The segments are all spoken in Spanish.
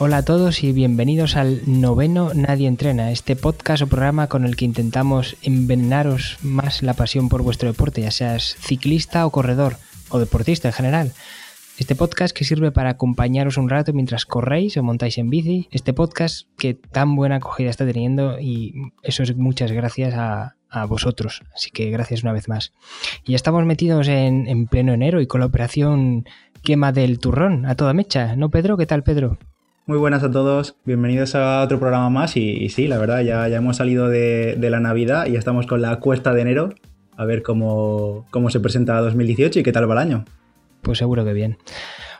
Hola a todos y bienvenidos al noveno Nadie Entrena, este podcast o programa con el que intentamos envenenaros más la pasión por vuestro deporte, ya seas ciclista o corredor o deportista en general. Este podcast que sirve para acompañaros un rato mientras corréis o montáis en bici. Este podcast que tan buena acogida está teniendo y eso es muchas gracias a, vosotros. Así que gracias una vez más. Y ya estamos metidos en, en pleno enero y con la operación quema del turrón a toda mecha. ¿No, Pedro? ¿Qué tal, Pedro? Muy buenas a todos, bienvenidos a otro programa más y, sí, la verdad, ya, ya hemos salido de, la Navidad y ya estamos con la cuesta de enero, a ver cómo, cómo se presenta 2018 y qué tal va el año. Pues seguro que bien.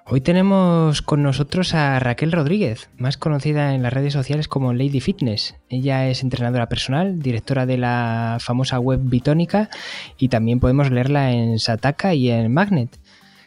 Hoy tenemos con nosotros a Raquel Rodríguez, más conocida en las redes sociales como Lady Fitness. Ella es entrenadora personal, directora de la famosa web Bitónica y también podemos leerla en Sataka y en Magnet.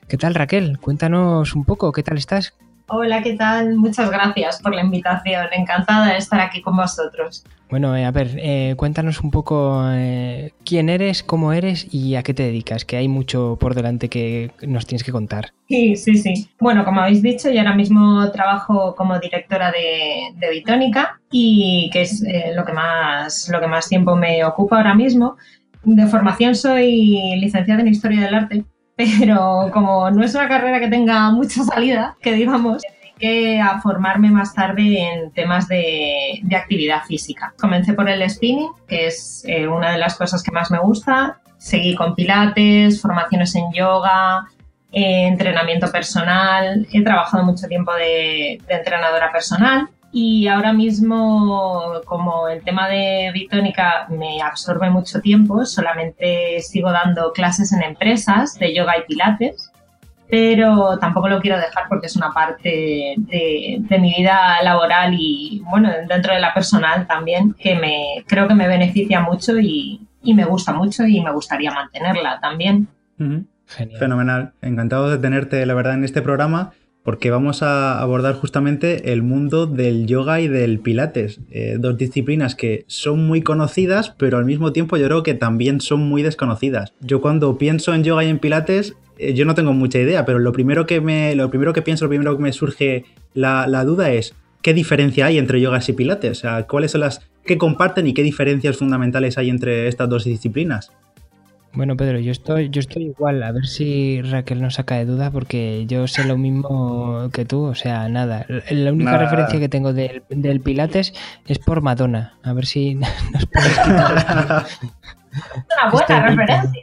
¿Qué tal Raquel? Cuéntanos un poco, ¿qué tal estás? Hola, ¿qué tal? Muchas gracias por la invitación. Encantada de estar aquí con vosotros. Bueno, eh, a ver, eh, cuéntanos un poco eh, quién eres, cómo eres y a qué te dedicas, que hay mucho por delante que nos tienes que contar. Sí, sí, sí. Bueno, como habéis dicho, yo ahora mismo trabajo como directora de, de Bitónica y que es lo, que más, lo que más tiempo me ocupa ahora mismo. De formación soy licenciada en Historia del Arte pero como no es una carrera que tenga mucha salida, que digamos, dediqué a formarme más tarde en temas de, actividad física. Comencé por el spinning, que es eh, una de las cosas que más me gusta. Seguí con pilates, formaciones en yoga, eh, entrenamiento personal. He trabajado mucho tiempo de entrenadora personal y ahora mismo, como el tema de Bitónica me absorbe mucho tiempo, solamente sigo dando clases en empresas de yoga y pilates, pero tampoco lo quiero dejar porque es una parte de, mi vida laboral y, bueno, dentro de la personal también, que me creo que me beneficia mucho y, me gusta mucho y me gustaría mantenerla también. Fenomenal. Encantado de tenerte, la verdad, en este programa porque vamos a abordar justamente el mundo del yoga y del pilates, eh, dos disciplinas que son muy conocidas, pero al mismo tiempo yo creo que también son muy desconocidas. Yo cuando pienso en yoga y en pilates, eh, yo no tengo mucha idea, pero lo primero que me, lo primero que pienso, lo primero que me surge la, la duda es ¿qué diferencia hay entre yoga y pilates? O sea, ¿cuáles son las que comparten y qué diferencias fundamentales hay entre estas dos disciplinas? Bueno, Pedro, yo estoy, yo estoy igual, a ver si Raquel nos saca de duda, porque yo sé lo mismo que tú, o sea, nada. La única referencia que tengo del, Pilates es por Madonna. A ver si nos puedes quitar. Una buena referencia.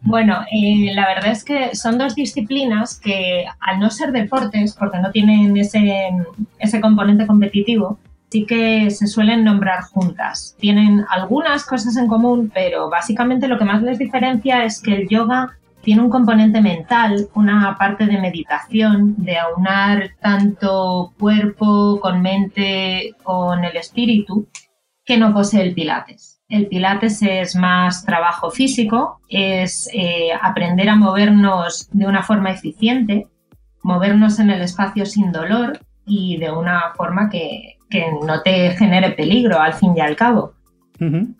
Bueno, eh, la verdad es que son dos disciplinas que al no ser deportes, porque no tienen ese, ese componente competitivo, sí que se suelen nombrar juntas. Tienen algunas cosas en común, pero básicamente lo que más les diferencia es que el yoga tiene un componente mental, una parte de meditación, de aunar tanto cuerpo con mente, con el espíritu, que no posee el pilates. El pilates es más trabajo físico, es eh, aprender a movernos de una forma eficiente, movernos en el espacio sin dolor y de una forma que, que no te genere peligro al fin y al cabo.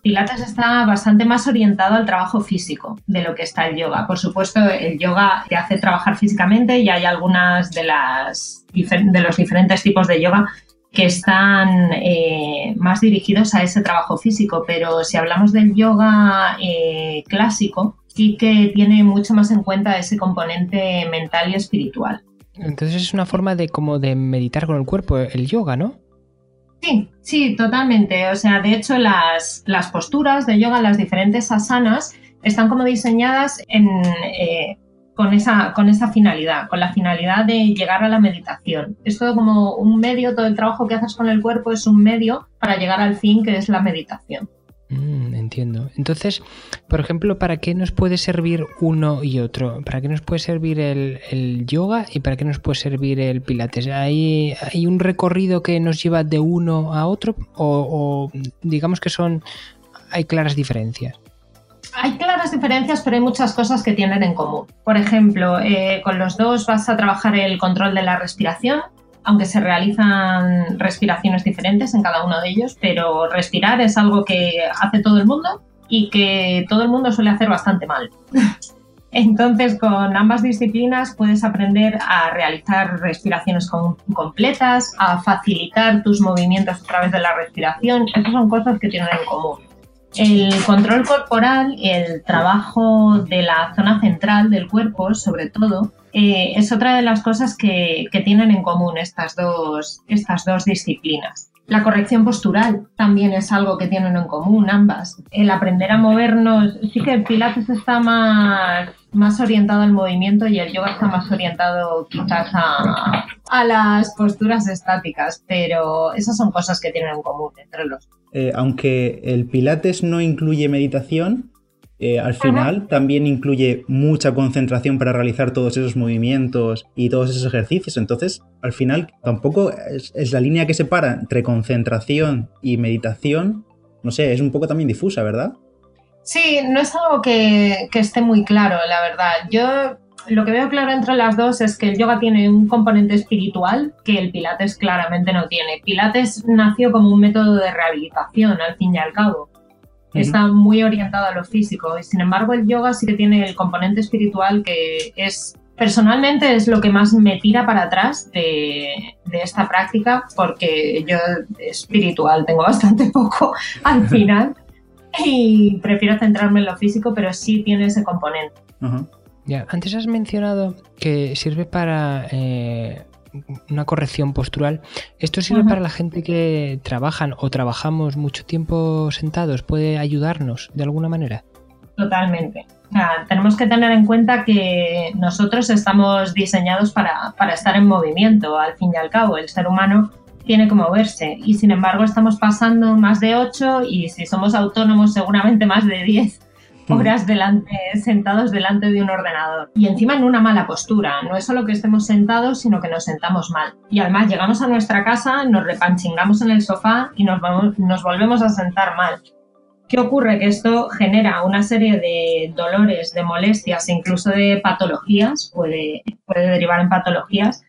Pilates está bastante más orientado al trabajo físico de lo que está el yoga. Por supuesto, el yoga te hace trabajar físicamente y hay algunas de, las, de los diferentes tipos de yoga que están eh, más dirigidos a ese trabajo físico, pero si hablamos del yoga eh, clásico, sí que tiene mucho más en cuenta ese componente mental y espiritual. Entonces es una forma de como de meditar con el cuerpo, el yoga, ¿no? Sí, sí, totalmente. O sea, de hecho, las, las posturas de yoga, las diferentes asanas, están como diseñadas eh, con, esa, con esa finalidad, con la finalidad de llegar a la meditación. Es todo como un medio, todo el trabajo que haces con el cuerpo es un medio para llegar al fin, que es la meditación. Mm, entiendo. Entonces, por ejemplo, ¿para qué nos puede servir uno y otro? ¿Para qué nos puede servir el, yoga y para qué nos puede servir el pilates? ¿Hay, ¿Hay, un recorrido que nos lleva de uno a otro o, digamos que son hay claras diferencias? Hay claras diferencias, pero hay muchas cosas que tienen en común. Por ejemplo, eh, con los dos vas a trabajar el control de la respiración, aunque se realizan respiraciones diferentes en cada uno de ellos, pero respirar es algo que hace todo el mundo y que todo el mundo suele hacer bastante mal. Entonces, con ambas disciplinas puedes aprender a realizar respiraciones completas, a facilitar tus movimientos a través de la respiración. Esas son cosas que tienen en común. El control corporal el trabajo de la zona central del cuerpo, sobre todo, eh, es otra de las cosas que, tienen en común estas dos, estas dos disciplinas. La corrección postural también es algo que tienen en común ambas. El aprender a movernos, sí que el Pilates está más, más orientado al movimiento y el yoga está más orientado quizás a, a las posturas estáticas, pero esas son cosas que tienen en común entre los. Eh, aunque el Pilates no incluye meditación, eh, al final también incluye mucha concentración para realizar todos esos movimientos y todos esos ejercicios. Entonces, al final tampoco es, la línea que separa entre concentración y meditación. No sé, es un poco también difusa, ¿verdad? Sí, no es algo que, que esté muy claro, la verdad. Yo lo que veo claro entre las dos es que el yoga tiene un componente espiritual que el Pilates claramente no tiene. Pilates nació como un método de rehabilitación, al fin y al cabo está muy orientado a lo físico. Y sin embargo, el yoga sí que tiene el componente espiritual que es, personalmente, es lo que más me tira para atrás de, esta práctica, porque yo espiritual tengo bastante poco al final y prefiero centrarme en lo físico, pero sí tiene ese componente. Ya, antes has mencionado que sirve para eh, una corrección postural. ¿Esto sirve para la gente que trabajan o trabajamos mucho tiempo sentados? ¿Puede ayudarnos de alguna manera? Totalmente. tenemos que tener en cuenta que nosotros estamos diseñados para, para estar en movimiento, al fin y al cabo. El ser humano tiene que moverse y sin embargo estamos pasando más de 8 y si somos autónomos seguramente más de 10 horas delante, sentados delante de un ordenador. Y encima en una mala postura. No es solo que estemos sentados, sino que nos sentamos mal. Y además llegamos a nuestra casa, nos repanchingamos en el sofá y nos, nos volvemos a sentar mal. ¿Qué ocurre? Que esto genera una serie de dolores, de molestias e incluso de patologías, puede, puede derivar en patologías,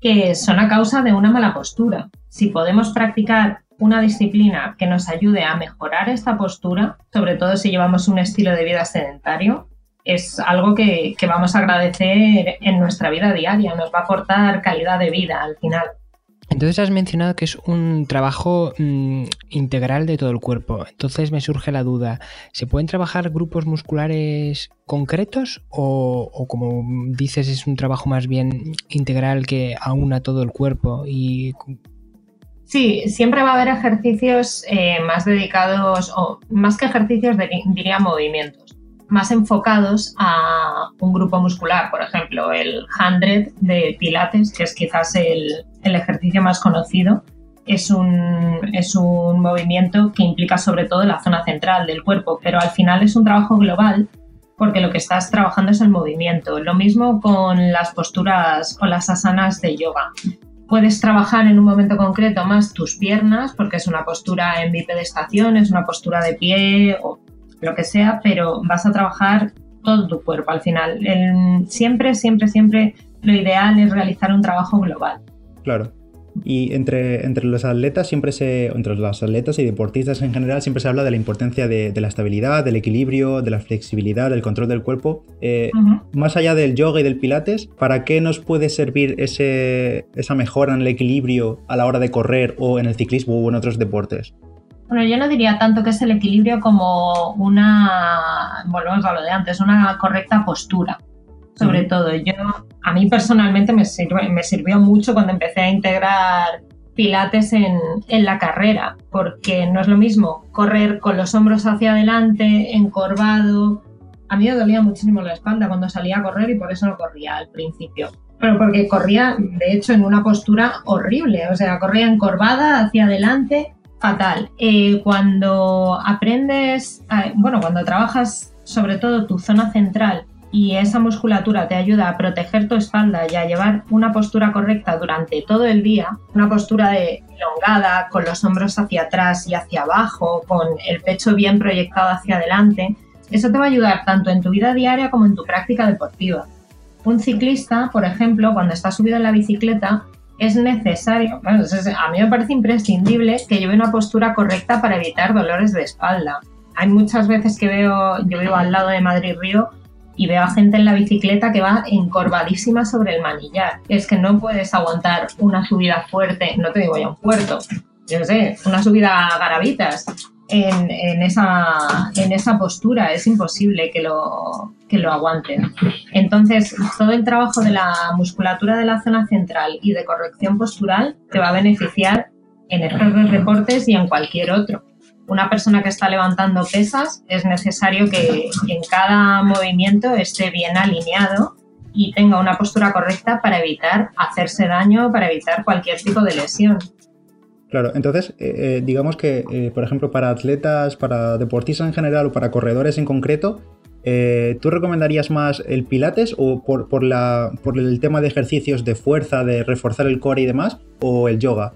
que son a causa de una mala postura. Si podemos practicar una disciplina que nos ayude a mejorar esta postura, sobre todo si llevamos un estilo de vida sedentario, es algo que, vamos a agradecer en nuestra vida diaria, nos va a aportar calidad de vida al final. Entonces has mencionado que es un trabajo mm, integral de todo el cuerpo. Entonces me surge la duda, ¿se pueden trabajar grupos musculares concretos o, o, como dices es un trabajo más bien integral que aúna todo el cuerpo y Sí, siempre va a haber ejercicios eh, más dedicados, o más que ejercicios, diría movimientos, más enfocados a un grupo muscular. Por ejemplo, el 100 de Pilates, que es quizás el, ejercicio más conocido, es un, es un movimiento que implica sobre todo la zona central del cuerpo, pero al final es un trabajo global porque lo que estás trabajando es el movimiento. Lo mismo con las posturas o las asanas de yoga. Puedes trabajar en un momento concreto más tus piernas, porque es una postura en bipedestación, es una postura de pie o lo que sea, pero vas a trabajar todo tu cuerpo al final. siempre, siempre, siempre lo ideal es realizar un trabajo global. Claro. Y entre, entre los atletas siempre se, entre los atletas y deportistas en general siempre se habla de la importancia de, la estabilidad, del equilibrio, de la flexibilidad, del control del cuerpo. Eh, más allá del yoga y del pilates, ¿para qué nos puede servir ese, esa mejora en el equilibrio a la hora de correr o en el ciclismo o en otros deportes? Bueno, yo no diría tanto que es el equilibrio como una, volvemos a lo de antes, una correcta postura sobre todo. Yo, a mí personalmente me sirvió, me sirvió mucho cuando empecé a integrar pilates en, en, la carrera, porque no es lo mismo correr con los hombros hacia adelante, encorvado. A mí me dolía muchísimo la espalda cuando salía a correr y por eso no corría al principio. Pero porque corría, de hecho, en una postura horrible, o sea, corría encorvada hacia adelante, fatal. Eh, cuando aprendes, bueno, cuando trabajas sobre todo tu zona central y esa musculatura te ayuda a proteger tu espalda y a llevar una postura correcta durante todo el día, una postura de elongada, con los hombros hacia atrás y hacia abajo, con el pecho bien proyectado hacia adelante, eso te va a ayudar tanto en tu vida diaria como en tu práctica deportiva. Un ciclista, por ejemplo, cuando está subido en la bicicleta, es necesario, a mí me parece imprescindible que lleve una postura correcta para evitar dolores de espalda. Hay muchas veces que veo, yo vivo al lado de Madrid Río, y veo a gente en la bicicleta que va encorvadísima sobre el manillar. Es que no puedes aguantar una subida fuerte, no te digo ya un puerto, yo sé, una subida a garabitas en, esa, en esa postura, es imposible que lo, que lo aguanten. Entonces, todo el trabajo de la musculatura de la zona central y de corrección postural te va a beneficiar en estos deportes y en cualquier otro una persona que está levantando pesas es necesario que en cada movimiento esté bien alineado y tenga una postura correcta para evitar hacerse daño, para evitar cualquier tipo de lesión. Claro, entonces, eh, eh, digamos que, eh, por ejemplo, para atletas, para deportistas en general o para corredores en concreto, ¿tú recomendarías más el pilates o por, por, el tema de ejercicios de fuerza, de reforzar el core y demás, o el yoga?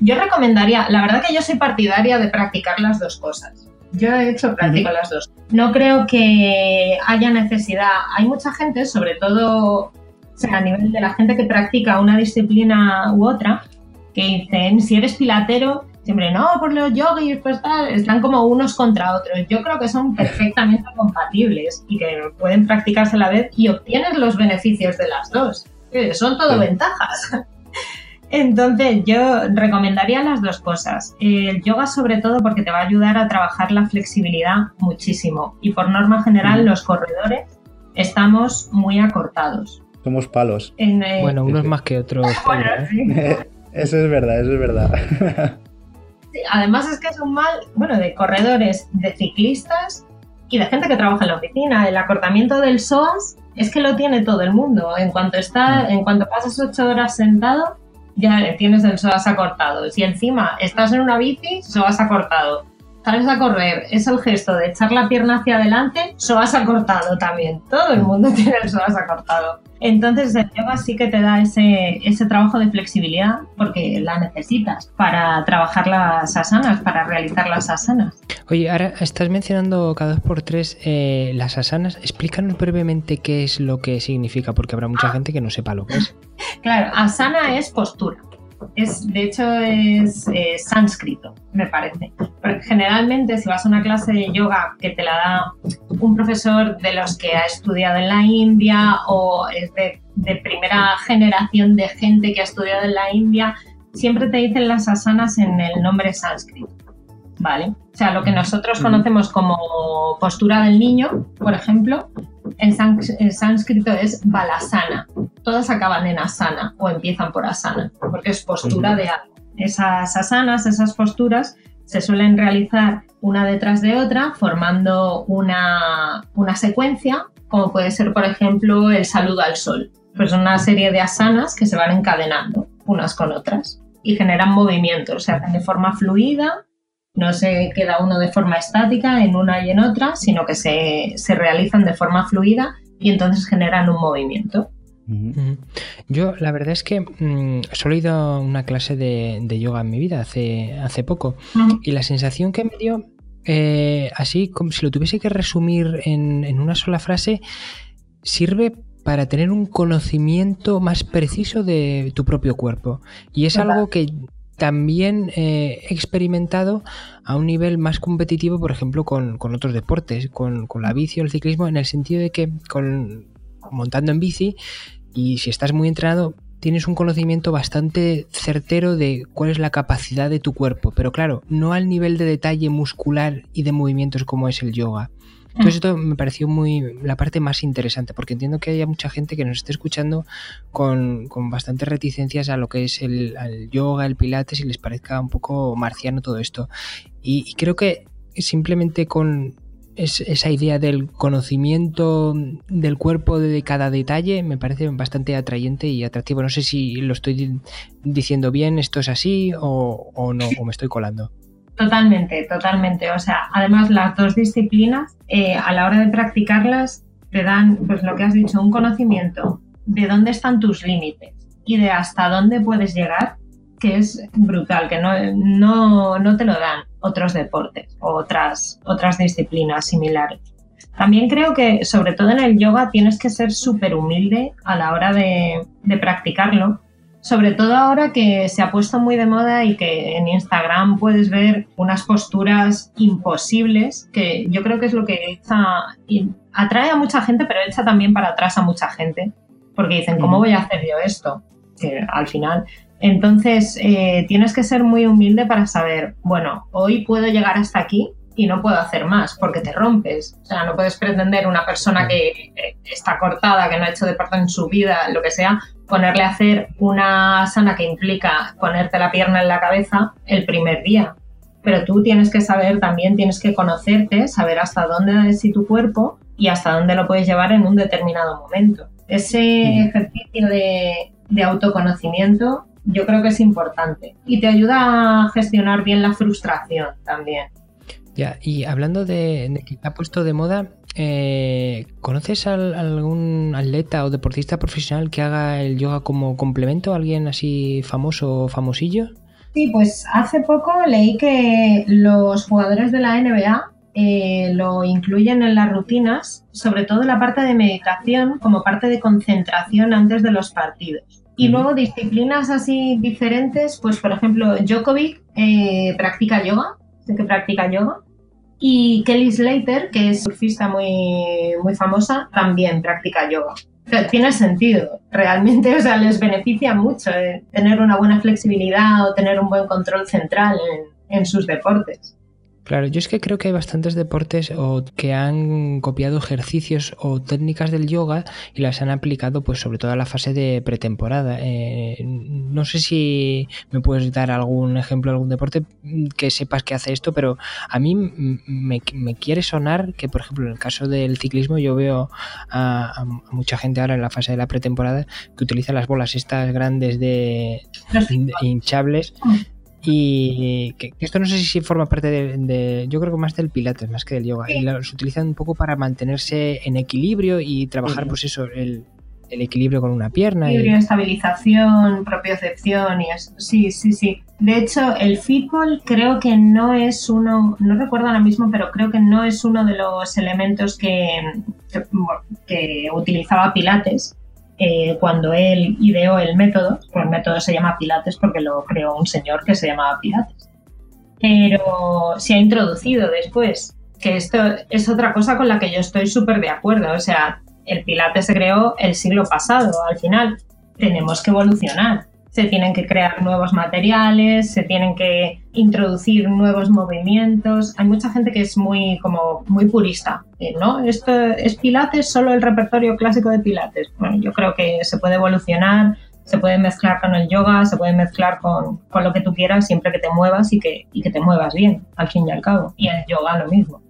Yo recomendaría, la verdad que yo soy partidaria de practicar las dos cosas. Yo de hecho practico las dos. No creo que haya necesidad. Hay mucha gente, sobre todo a nivel de la gente que practica una disciplina u otra, que dicen, si eres pilatero, siempre no, por los yogis, pues tal, están como unos contra otros. Yo creo que son perfectamente compatibles y que pueden practicarse a la vez y obtienes los beneficios de las dos. Son todo ventajas. Entonces, yo recomendaría las dos cosas. El yoga sobre todo porque te va a ayudar a trabajar la flexibilidad muchísimo. Y por norma general, los corredores estamos muy acortados. Somos palos. Eh, bueno, unos más que otros. ¿eh? eso es verdad, eso es verdad. además es que es un mal, bueno, de corredores, de ciclistas y de gente que trabaja en la oficina. El acortamiento del SOAS es que lo tiene todo el mundo. En cuanto está, en cuanto pasas ocho horas sentado, ya tienes el psoas acortado. Si encima estás en una bici, psoas acortado. Sales a correr, es el gesto de echar la pierna hacia adelante, psoas acortado también. Todo el mundo tiene el psoas acortado. Entonces el yoga sí que te da ese, ese trabajo de flexibilidad porque la necesitas para trabajar las asanas, para realizar las asanas. Oye, ahora estás mencionando cada dos por tres eh, las asanas. Explícanos brevemente qué es lo que significa, porque habrá mucha gente que no sepa lo que es. Claro, asana es postura. Es, de hecho, es eh, sánscrito, me parece. generalmente, si vas a una clase de yoga que te la da un profesor de los que ha estudiado en la India o es de, de primera generación de gente que ha estudiado en la India, siempre te dicen las asanas en el nombre sánscrito. ¿Vale? O sea, lo que nosotros conocemos como postura del niño, por ejemplo, en, sánscrito es balasana. Todas acaban en asana o empiezan por asana, porque es postura de algo. Esas asanas, esas posturas, se suelen realizar una detrás de otra, formando una, una secuencia, como puede ser, por ejemplo, el saludo al sol. Pues una serie de asanas que se van encadenando unas con otras y generan movimientos, se hacen de forma fluida no se queda uno de forma estática en una y en otra, sino que se, realizan de forma fluida y entonces generan un movimiento. Yo la verdad es que mm, solo he ido a una clase de, yoga en mi vida hace, hace poco y la sensación que me dio, eh, así como si lo tuviese que resumir en, en una sola frase, sirve para tener un conocimiento más preciso de tu propio cuerpo. Y es algo que también eh, experimentado a un nivel más competitivo, por ejemplo, con, otros deportes, con, la bici o el ciclismo, en el sentido de que con, montando en bici, y si estás muy entrenado, tienes un conocimiento bastante certero de cuál es la capacidad de tu cuerpo, pero claro, no al nivel de detalle muscular y de movimientos como es el yoga. Entonces esto me pareció muy la parte más interesante, porque entiendo que haya mucha gente que nos esté escuchando con, con bastantes reticencias a lo que es el, yoga, el pilates, y les parezca un poco marciano todo esto. Y, creo que simplemente con esa idea del conocimiento del cuerpo de cada detalle me parece bastante atrayente y atractivo. No sé si lo estoy diciendo bien, esto es así o, o no, o me estoy colando. Totalmente, totalmente. O sea, además las dos disciplinas, eh, a la hora de practicarlas, te dan, pues lo que has dicho, un conocimiento de dónde están tus límites y de hasta dónde puedes llegar, que es brutal, que no, no, te lo dan otros deportes o otras, otras disciplinas similares. También creo que, sobre todo en el yoga, tienes que ser súper humilde a la hora de, de practicarlo, sobre todo ahora que se ha puesto muy de moda y que en Instagram puedes ver unas posturas imposibles, que yo creo que es lo que atrae a mucha gente, pero echa también para atrás a mucha gente, porque dicen, ¿cómo voy a hacer yo esto? Que al final... Entonces, eh, tienes que ser muy humilde para saber, bueno, hoy puedo llegar hasta aquí, y no puedo hacer más porque te rompes. O sea, no puedes pretender una persona que está cortada, que no ha hecho deporte en su vida, lo que sea, ponerle a hacer una sana que implica ponerte la pierna en la cabeza el primer día. Pero tú tienes que saber también, tienes que conocerte, saber hasta dónde es tu cuerpo y hasta dónde lo puedes llevar en un determinado momento. Ese ejercicio de, de autoconocimiento yo creo que es importante y te ayuda a gestionar bien la frustración también. Ya, y hablando de, que ha puesto de moda, eh, ¿conoces a algún atleta o deportista profesional que haga el yoga como complemento? ¿Alguien así famoso o famosillo? Sí, pues hace poco leí que los jugadores de la NBA eh, lo incluyen en las rutinas, sobre todo la parte de meditación como parte de concentración antes de los partidos. Y luego disciplinas así diferentes, pues por ejemplo, Djokovic eh, practica yoga, sé que practica yoga, y Kelly Slater, que es surfista muy, muy famosa, también practica yoga. tiene sentido, realmente, o sea, les beneficia mucho eh, tener una buena flexibilidad o tener un buen control central en sus deportes. Claro, yo es que creo que hay bastantes deportes o que han copiado ejercicios o técnicas del yoga y las han aplicado pues sobre todo a la fase de pretemporada. Eh, no sé si me puedes dar algún ejemplo de algún deporte que sepas que hace esto, pero a mí me, quiere sonar que, por ejemplo, en el caso del ciclismo yo veo a, mucha gente ahora en la fase de la pretemporada que utiliza las bolas estas grandes de, de hinchables y que, esto no sé si forma parte de, yo creo que más del pilates, más que del yoga. Y los utilizan un poco para mantenerse en equilibrio y trabajar, pues eso, el, equilibrio con una pierna. Equilibrio, y... estabilización, propiocepción y eso. Sí, sí, sí. De hecho, el fútbol creo que no es uno, no recuerdo ahora mismo, pero creo que no es uno de los elementos que, que utilizaba Pilates eh, cuando él ideó el método, pues el método se llama Pilates porque lo creó un señor que se llamaba Pilates. Pero se ha introducido después, que esto es otra cosa con la que yo estoy súper de acuerdo. O sea, el Pilates se creó el siglo pasado, al final tenemos que evolucionar se tienen que crear nuevos materiales, se tienen que introducir nuevos movimientos. Hay mucha gente que es muy como muy purista, ¿no? Esto es Pilates, solo el repertorio clásico de Pilates. Bueno, yo creo que se puede evolucionar, se puede mezclar con el yoga, se puede mezclar con, con lo que tú quieras siempre que te muevas y que, y que te muevas bien, al fin y al cabo. Y el yoga lo mismo.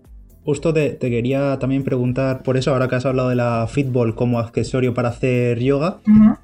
Justo te, quería también preguntar por eso, ahora que has hablado de la fitball como accesorio para hacer yoga,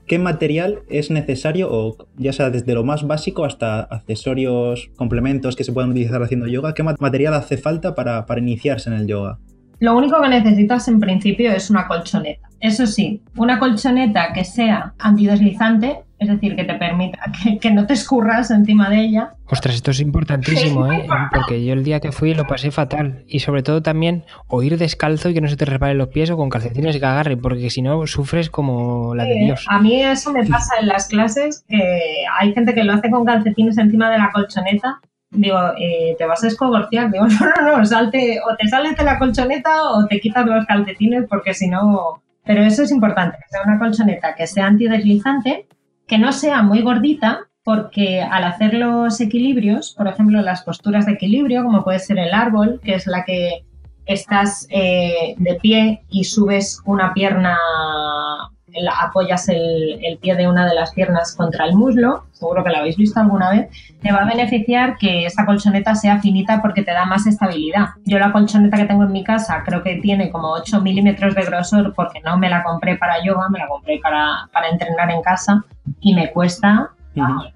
¿qué material es necesario, o ya sea desde lo más básico hasta accesorios, complementos que se puedan utilizar haciendo yoga, qué material hace falta para, para iniciarse en el yoga? Lo único que necesitas en principio es una colchoneta. Eso sí, una colchoneta que sea antideslizante, es decir, que te permita que, no te escurras encima de ella. Ostras, esto es importantísimo, ¿eh? Porque yo el día que fui lo pasé fatal. Y sobre todo también o ir descalzo y que no se te resbalen los pies o con calcetines que agarren, porque si no sufres como la de Dios. A mí eso me pasa en las clases, que hay gente que lo hace con calcetines encima de la colchoneta digo, eh, te vas a escogorciar. Digo, no, no, no, salte, o te sales de la colchoneta o te quitas los calcetines porque si no pero eso es importante, que sea una colchoneta que sea antideslizante, que no sea muy gordita, porque al hacer los equilibrios, por ejemplo, las posturas de equilibrio, como puede ser el árbol, que es la que estás eh, de pie y subes una pierna apoyas el, pie de una de las piernas contra el muslo, seguro que lo habéis visto alguna vez, te va a beneficiar que esta colchoneta sea finita porque te da más estabilidad. Yo la colchoneta que tengo en mi casa creo que tiene como 8 milímetros de grosor porque no me la compré para yoga, me la compré para, para entrenar en casa y me cuesta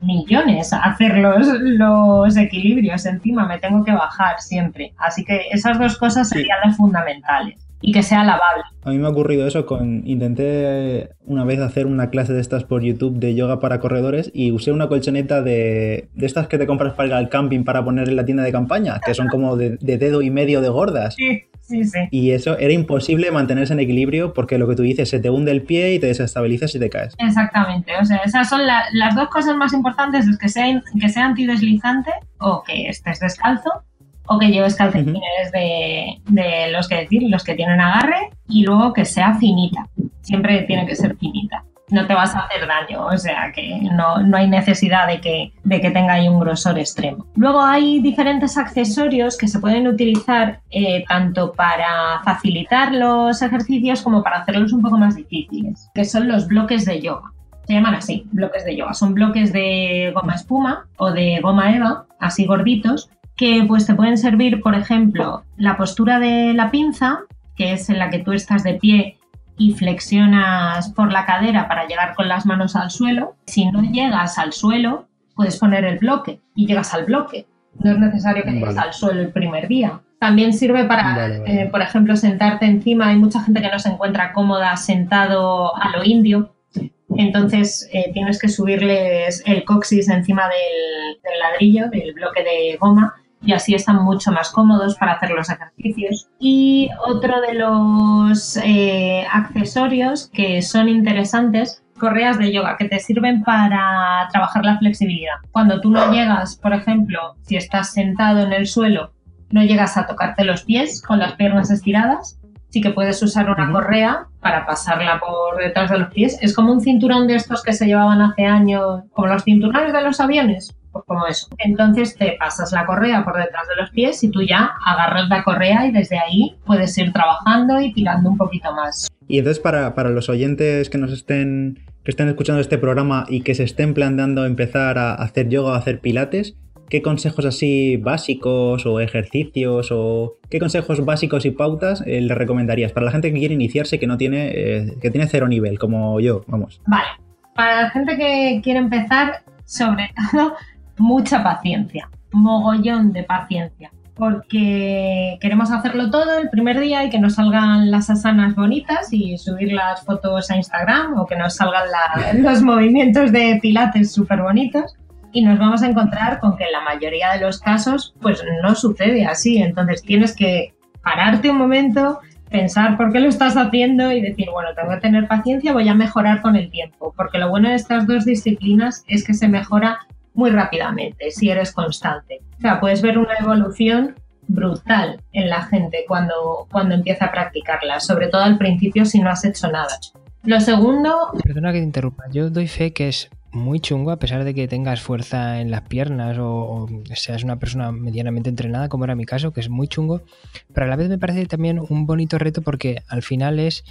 millones hacer los, los, equilibrios encima, me tengo que bajar siempre. Así que esas dos cosas serían las fundamentales. Y que sea lavable. A mí me ha ocurrido eso con intenté una vez hacer una clase de estas por YouTube de yoga para corredores y usé una colchoneta de, de estas que te compras para ir al camping para poner en la tienda de campaña, que son como de, dedo y medio de gordas. Sí. Sí, sí. Y eso era imposible mantenerse en equilibrio porque lo que tú dices, se te hunde el pie y te desestabilizas y te caes. Exactamente, o sea, esas son las dos cosas más importantes, es que sea, que sea antideslizante o que estés descalzo o que lleves calcetines de, de, los que decir, los que tienen agarre y luego que sea finita. Siempre tiene que ser finita. No te vas a hacer daño, o sea que no, no hay necesidad de que, de que tenga ahí un grosor extremo. Luego hay diferentes accesorios que se pueden utilizar eh, tanto para facilitar los ejercicios como para hacerlos un poco más difíciles, que son los bloques de yoga se llaman así, bloques de yoga. Son bloques de goma espuma o de goma eva, así gorditos, que pues te pueden servir, por ejemplo, la postura de la pinza, que es en la que tú estás de pie y flexionas por la cadera para llegar con las manos al suelo. Si no llegas al suelo, puedes poner el bloque y llegas al bloque. No es necesario que llegues al suelo el primer día. También sirve para, eh, por ejemplo, sentarte encima. Hay mucha gente que no se encuentra cómoda sentado a lo indio. Entonces eh, tienes que subirles el coxis encima del ladrillo, del bloque de goma, y así están mucho más cómodos para hacer los ejercicios. Y otro de los eh, accesorios que son interesantes, correas de yoga que te sirven para trabajar la flexibilidad. Cuando tú no llegas, por ejemplo, si estás sentado en el suelo, no llegas a tocarte los pies con las piernas estiradas, sí que puedes usar una correa para pasarla por detrás de los pies. Es como un cinturón de estos que se llevaban hace años, como los cinturones de los aviones, pues como eso. Entonces te pasas la correa por detrás de los pies y tú ya agarras la correa y desde ahí puedes ir trabajando y tirando un poquito más. Y entonces para, para los oyentes que nos estén que estén escuchando este programa y que se estén planteando empezar a hacer yoga o hacer pilates, ¿qué consejos así básicos o ejercicios o qué consejos básicos y pautas eh, le recomendarías para la gente que quiere iniciarse que no tiene eh, que tiene cero nivel como yo, vamos? Vale. Para la gente que quiere empezar, sobre todo mucha paciencia, mogollón de paciencia, porque queremos hacerlo todo el primer día y que nos salgan las asanas bonitas y subir las fotos a Instagram o que nos salgan los movimientos de pilates súper bonitos y nos vamos a encontrar con que en la mayoría de los casos pues no sucede así. Entonces tienes que pararte un momento, pensar por qué lo estás haciendo y decir, bueno, tengo que tener paciencia, voy a mejorar con el tiempo. Porque lo bueno de estas dos disciplinas es que se mejora muy rápidamente si eres constante. O sea, puedes ver una evolución brutal en la gente cuando, cuando empieza a practicarla, sobre todo al principio si no has hecho nada. Lo segundo... Perdona que te interrumpa, yo doy fe que es muy chungo, a pesar de que tengas fuerza en las piernas o, seas una persona medianamente entrenada, como era mi caso, que es muy chungo, pero a la vez me parece también un bonito reto porque al final es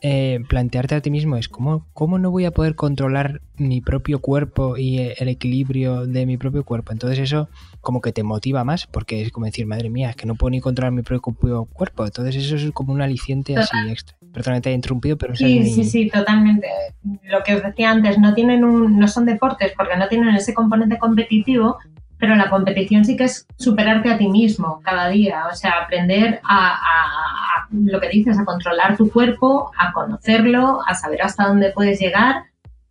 eh, plantearte a ti mismo es ¿cómo, cómo no voy a poder controlar mi propio cuerpo y el equilibrio de mi propio cuerpo. Entonces eso como que te motiva más porque es como decir, madre mía, es que no puedo ni controlar mi propio cuerpo. Entonces eso es como un aliciente así extra. Perdón, te he interrumpido, pero... Sí, sí, sí, totalmente. Lo que os decía antes, no, tienen un, no son deportes porque no tienen ese componente competitivo, pero la competición sí que es superarte a ti mismo cada día, o sea, aprender a, lo que dices, a controlar tu cuerpo, a conocerlo, a saber hasta dónde puedes llegar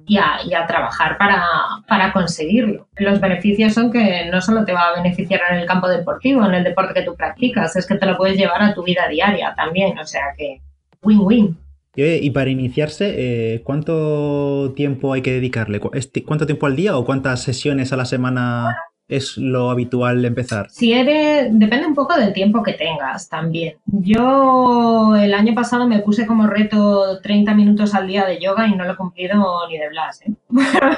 y a, y a trabajar para, para, conseguirlo. Los beneficios son que no solo te va a beneficiar en el campo deportivo, en el deporte que tú practicas, es que te lo puedes llevar a tu vida diaria también, o sea que win-win. Y para iniciarse, eh, ¿cuánto tiempo hay que dedicarle? ¿Cuánto tiempo al día o cuántas sesiones a la semana es lo habitual empezar? Si eres, depende un poco del tiempo que tengas también. Yo el año pasado me puse como reto 30 minutos al día de yoga y no lo he cumplido ni de Blas. ¿eh?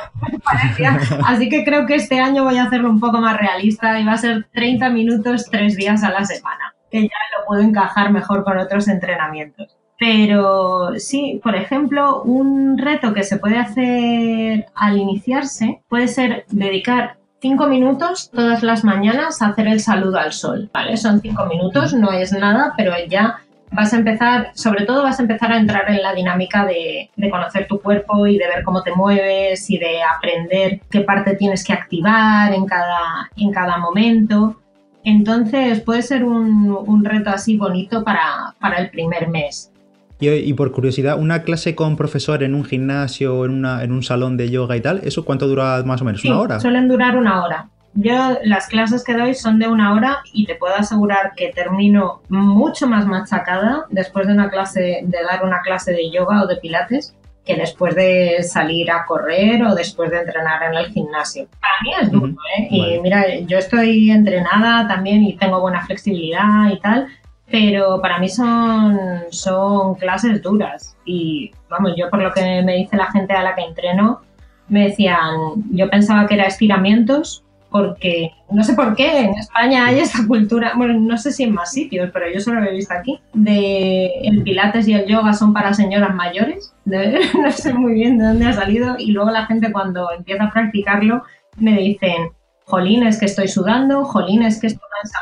Así que creo que este año voy a hacerlo un poco más realista y va a ser 30 minutos tres días a la semana, que ya lo puedo encajar mejor con otros entrenamientos. Pero sí, por ejemplo, un reto que se puede hacer al iniciarse puede ser dedicar cinco minutos todas las mañanas a hacer el saludo al sol, ¿vale? Son cinco minutos, no es nada, pero ya vas a empezar, sobre todo vas a empezar a entrar en la dinámica de, conocer tu cuerpo y de ver cómo te mueves y de aprender qué parte tienes que activar en cada, en cada momento. Entonces puede ser un, reto así bonito para, el primer mes. Y, por curiosidad, ¿una clase con profesor en un gimnasio, en, una, en un salón de yoga y tal, eso cuánto dura más o menos? ¿Una hora? Suelen durar una hora. Yo las clases que doy son de una hora y te puedo asegurar que termino mucho más machacada después de una clase, de dar una clase de yoga o de pilates que después de salir a correr o después de entrenar en el gimnasio. Para mí es duro, ¿eh? Y mira, yo estoy entrenada también y tengo buena flexibilidad y tal, pero para mí son, son clases duras. Y vamos, yo por lo que me dice la gente a la que entreno, me decían, yo pensaba que era estiramientos porque no sé por qué en España hay esta cultura, bueno, no sé si en más sitios, pero yo solo lo he visto aquí, de el pilates y el yoga son para señoras mayores, no sé muy bien de dónde ha salido y luego la gente cuando empieza a practicarlo me dicen, jolín, es que estoy sudando, jolín, es que esto cansa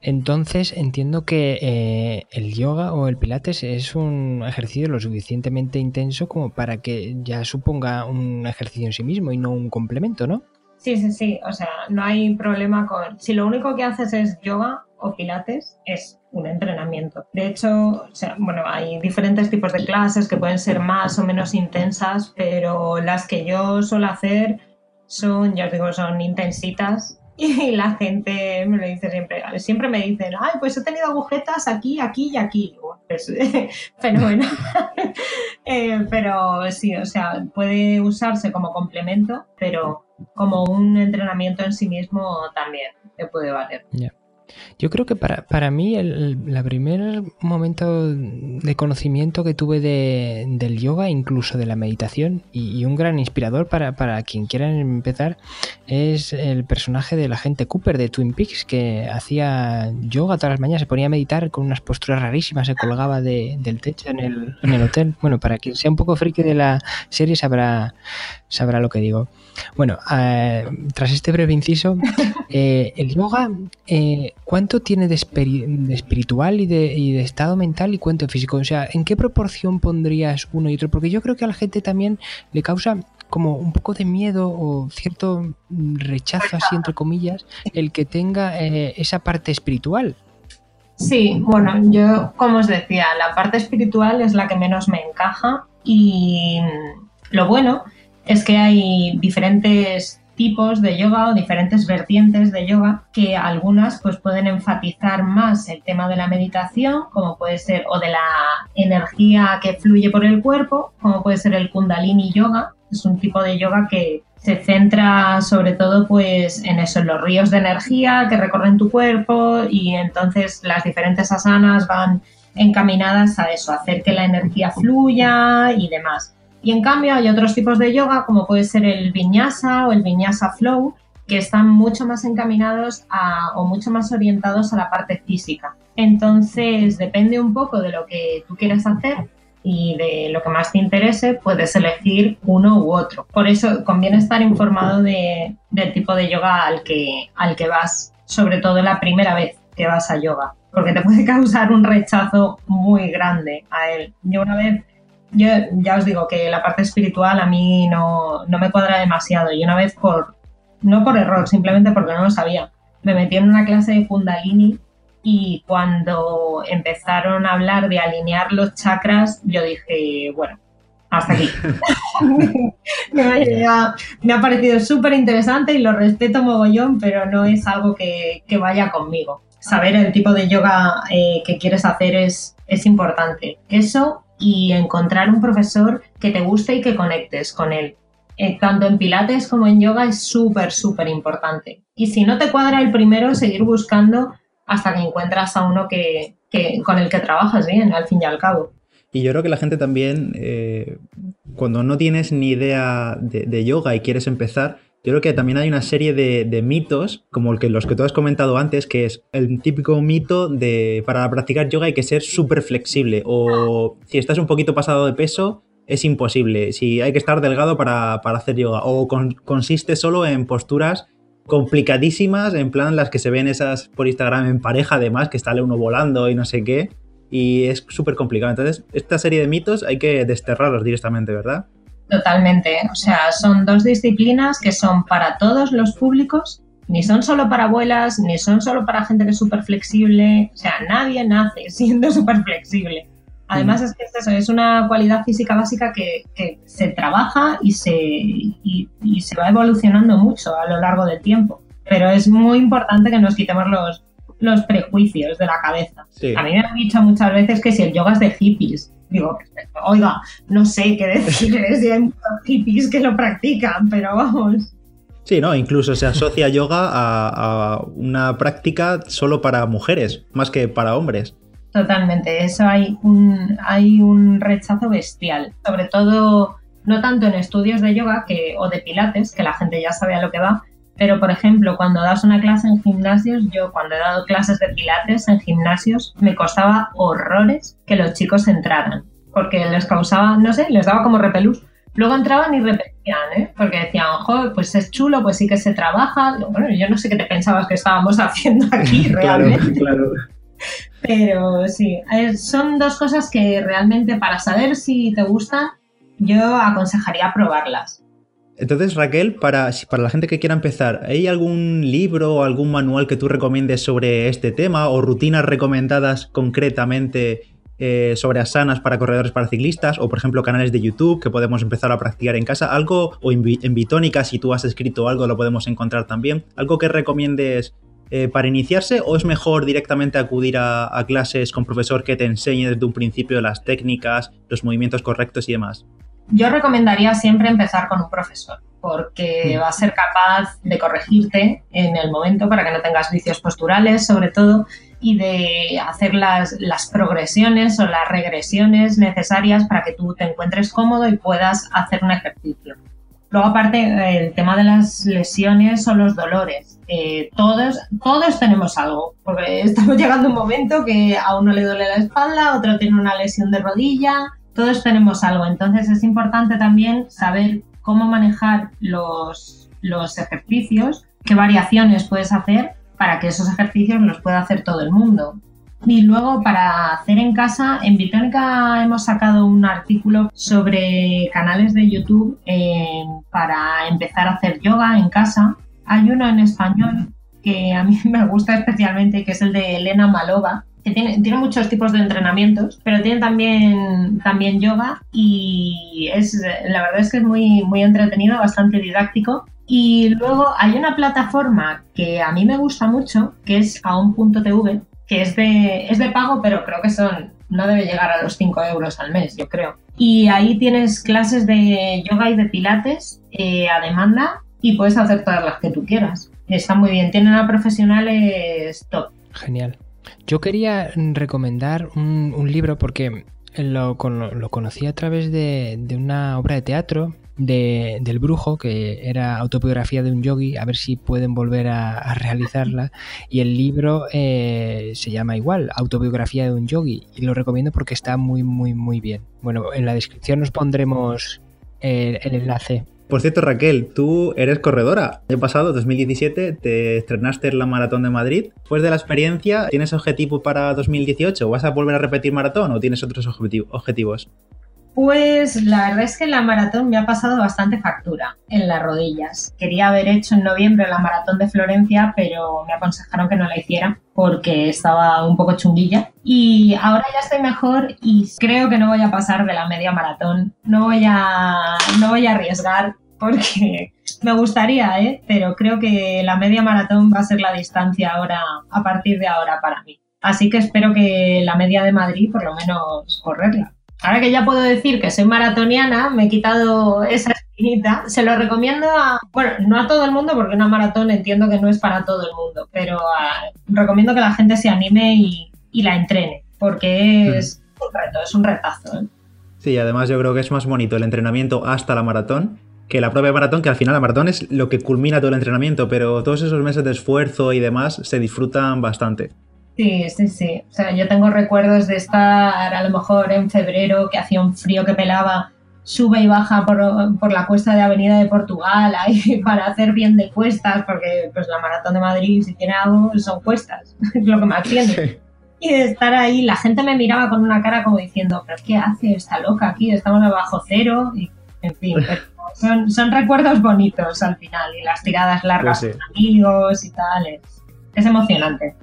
entonces entiendo que eh, el yoga o el pilates es un ejercicio lo suficientemente intenso como para que ya suponga un ejercicio en sí mismo y no un complemento, ¿no? Sí, sí, sí. O sea, no hay problema con. Si lo único que haces es yoga o pilates, es un entrenamiento. De hecho, bueno, hay diferentes tipos de clases que pueden ser más o menos intensas, pero las que yo suelo hacer son, ya os digo, son intensitas y la gente me lo dice siempre. Siempre me dicen, ay, pues he tenido agujetas aquí, aquí y aquí. Pues, fenomenal. Eh, pero sí, o sea, puede usarse como complemento, pero como un entrenamiento en sí mismo también te puede valer. Yo creo que para, para mí el, primer momento de conocimiento que tuve de, del yoga, incluso de la meditación, y, un gran inspirador para, para, quien quiera empezar, es el personaje del agente Cooper de Twin Peaks, que hacía yoga todas las mañanas, se ponía a meditar con unas posturas rarísimas, se colgaba del techo en el, en el hotel. Bueno, para quien sea un poco friki de la serie sabrá, sabrá lo que digo. Bueno, eh, tras este breve inciso, eh, el yoga, eh, ¿cuánto tiene de, espiritual y de, estado mental y cuánto físico? O sea, ¿en qué proporción pondrías uno y otro? Porque yo creo que a la gente también le causa como un poco de miedo o cierto rechazo, así entre comillas, el que tenga esa parte espiritual. Sí, bueno, yo como os decía, la parte espiritual es la que menos me encaja y lo bueno es que hay diferentes tipos de yoga o diferentes vertientes de yoga que algunas pues pueden enfatizar más el tema de la meditación como puede ser o de la energía que fluye por el cuerpo como puede ser el kundalini yoga. Es un tipo de yoga que se centra sobre todo pues en eso en los ríos de energía que recorren tu cuerpo y entonces las diferentes asanas van encaminadas a eso a hacer que la energía fluya y demás y en cambio hay otros tipos de yoga, como puede ser el vinyasa o el vinyasa flow, que están mucho más encaminados a, o mucho más orientados a la parte física. Entonces, depende un poco de lo que tú quieras hacer y de lo que más te interese, puedes elegir uno u otro. Por eso conviene estar informado de, del tipo de yoga al que, al que vas, sobre todo la primera vez que vas a yoga, porque te puede causar un rechazo muy grande a él. Yo una vez yo ya os digo que la parte espiritual a mí no, me cuadra demasiado. Y una vez por, no por error, simplemente porque no lo sabía, me metí en una clase de Kundalini y cuando empezaron a hablar de alinear los chakras, yo dije, bueno, hasta aquí. me, ha, me, ha, parecido súper interesante y lo respeto mogollón, pero no es algo que, vaya conmigo. Saber el tipo de yoga eh, que quieres hacer es, es importante. Eso y encontrar un profesor que te guste y que conectes con él. Eh, tanto en pilates como en yoga es súper, súper importante. Y si no te cuadra el primero, seguir buscando hasta que encuentras a uno que, con el que trabajas bien, al fin y al cabo. Y yo creo que la gente también, eh, cuando no tienes ni idea de, yoga y quieres empezar, yo creo que también hay una serie de, mitos, como el que, los que tú has comentado antes, que es el típico mito de para practicar yoga hay que ser súper flexible o si estás un poquito pasado de peso es imposible, si hay que estar delgado para, hacer yoga o consiste solo en posturas complicadísimas, en plan las que se ven esas por Instagram en pareja además, que sale uno volando y no sé qué, y es súper complicado. Entonces, esta serie de mitos hay que desterrarlos directamente, ¿verdad? Totalmente. O sea, son dos disciplinas que son para todos los públicos Ni son solo para abuelas, ni son solo para gente que es súper flexible. O sea, nadie nace siendo súper flexible. Además, es que es eso, es una cualidad física básica que, se trabaja y se, y, se va evolucionando mucho a lo largo del tiempo. Pero es muy importante que nos quitemos los, los prejuicios de la cabeza. A mí me han dicho muchas veces que si el yoga es de hippies. Digo, oiga, no sé qué decir, si hay muchos hippies que lo practican, pero vamos. Sí, ¿no? Incluso se asocia yoga a, una práctica solo para mujeres, más que para hombres. Totalmente, eso hay un, hay un rechazo bestial, sobre todo no tanto en estudios de yoga que, o de pilates, que la gente ya sabe a lo que va, pero, por ejemplo, cuando das una clase en gimnasios, yo cuando he dado clases de pilates en gimnasios, me costaba horrores que los chicos entraran, porque les causaba, no sé, les daba como repelús. Luego entraban y repetían, ¿eh? porque decían, joder, pues es chulo, pues sí que se trabaja. Bueno, yo no sé qué te pensabas que estábamos haciendo aquí realmente. claro, claro. Pero sí, son dos cosas que realmente para saber si te gustan, yo aconsejaría probarlas. Entonces, Raquel, para, para la gente que quiera empezar, ¿hay algún libro o algún manual que tú recomiendes sobre este tema o rutinas recomendadas concretamente eh, sobre asanas para corredores para ciclistas o, por ejemplo, canales de YouTube que podemos empezar a practicar en casa? Algo, o en, Bitónica, si tú has escrito algo, lo podemos encontrar también. ¿Algo que recomiendes eh, para iniciarse o es mejor directamente acudir a, a clases con profesor que te enseñe desde un principio las técnicas, los movimientos correctos y demás? Yo recomendaría siempre empezar con un profesor, porque va a ser capaz de corregirte en el momento para que no tengas vicios posturales, sobre todo, y de hacer las, las progresiones o las regresiones necesarias para que tú te encuentres cómodo y puedas hacer un ejercicio. Luego, aparte, el tema de las lesiones o los dolores. Eh, todos, todos tenemos algo, porque estamos llegando a un momento que a uno le duele la espalda, otro tiene una lesión de rodilla, todos tenemos algo. Entonces es importante también saber cómo manejar los, los ejercicios, qué variaciones puedes hacer para que esos ejercicios los pueda hacer todo el mundo. Y luego para hacer en casa, en Bitónica hemos sacado un artículo sobre canales de YouTube eh, para empezar a hacer yoga en casa. Hay uno en español que a mí me gusta especialmente, que es el de Elena Malova, que tiene, tiene, muchos tipos de entrenamientos, pero tiene también, también yoga y es, la verdad es que es muy, muy entretenido, bastante didáctico. Y luego hay una plataforma que a mí me gusta mucho, que es aon.tv, que es de, es de pago, pero creo que son, no debe llegar a los 5 euros al mes, yo creo. Y ahí tienes clases de yoga y de pilates eh, a demanda y puedes hacer todas las que tú quieras. Está muy bien, tienen a profesionales top. Genial. Yo quería recomendar un, libro porque lo, conocí a través de, una obra de teatro de, del brujo, que era autobiografía de un yogi, a ver si pueden volver a, realizarla. Y el libro eh, se llama igual, autobiografía de un yogi, y lo recomiendo porque está muy, muy, muy bien. Bueno, en la descripción nos pondremos el enlace por cierto, Raquel, tú eres corredora. El año pasado, 2017, te estrenaste en la Maratón de Madrid. Después de la experiencia, ¿tienes objetivo para 2018? ¿Vas a volver a repetir maratón o tienes otros objetivos? Pues la verdad es que la maratón me ha pasado bastante factura en las rodillas. Quería haber hecho en noviembre la maratón de Florencia, pero me aconsejaron que no la hiciera porque estaba un poco chunguilla. Y ahora ya estoy mejor y creo que no voy a pasar de la media maratón. No voy a, no voy a arriesgar porque me gustaría, ¿eh? pero creo que la media maratón va a ser la distancia ahora, a partir de ahora para mí. Así que espero que la media de Madrid por lo menos correrla. Ahora que ya puedo decir que soy maratoniana, me he quitado esa espinita. Se lo recomiendo a, bueno, no a todo el mundo porque una maratón entiendo que no es para todo el mundo, pero ah, recomiendo que la gente se anime y, la entrene, porque es un reto, es un retazo. ¿eh? Sí, además yo creo que es más bonito el entrenamiento hasta la maratón que la propia maratón, que al final la maratón es lo que culmina todo el entrenamiento, pero todos esos meses de esfuerzo y demás se disfrutan bastante. Sí, sí, sí. O sea, yo tengo recuerdos de estar a lo mejor en febrero que hacía un frío que pelaba, sube y baja por, la cuesta de Avenida de Portugal ahí para hacer bien de cuestas, porque pues la maratón de Madrid si tiene algo son cuestas, es lo que más tiene. Y de estar ahí, la gente me miraba con una cara como diciendo, pero ¿qué hace? Está loca aquí, estamos abajo cero y en fin. son, son recuerdos bonitos al final y las tiradas largas Pues sí. con amigos y tal. Es, es emocionante.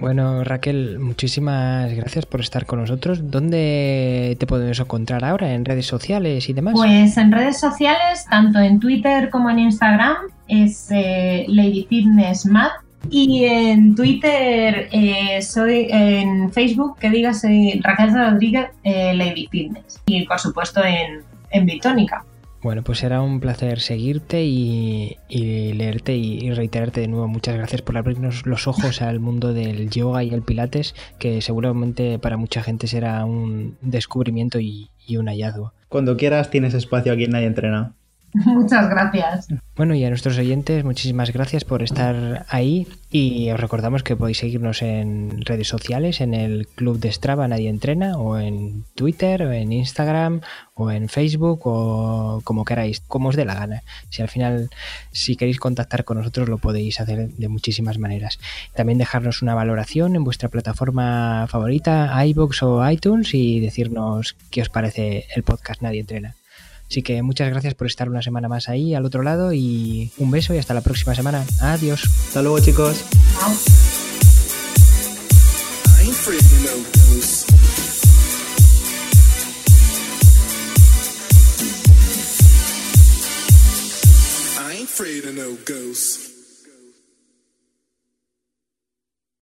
Bueno, Raquel, muchísimas gracias por estar con nosotros. ¿Dónde te podemos encontrar ahora? ¿En redes sociales y demás? Pues en redes sociales, tanto en Twitter como en Instagram, es eh, Lady Fitness Mat. Y en Twitter, eh, soy en Facebook, que digas soy Raquel Rodríguez eh, Lady Fitness. Y por supuesto en, en Bitónica. Bueno, pues será un placer seguirte y, leerte y, y reiterarte de nuevo muchas gracias por abrirnos los ojos al mundo del yoga y el pilates, que seguramente para mucha gente será un descubrimiento y, y un hallazgo. Cuando quieras tienes espacio aquí en Nadie Entrena. Muchas gracias. Bueno, y a nuestros oyentes, muchísimas gracias por estar ahí y os recordamos que podéis seguirnos en redes sociales, en el Club de Strava Nadie Entrena, o en Twitter, o en Instagram, o en Facebook, o como queráis, como os dé la gana. Si al final, si queréis contactar con nosotros, lo podéis hacer de muchísimas maneras. También dejarnos una valoración en vuestra plataforma favorita, iBox o iTunes, y decirnos qué os parece el podcast Nadie Entrena. Así que muchas gracias por estar una semana más ahí al otro lado y un beso y hasta la próxima semana. Adiós. Hasta luego chicos.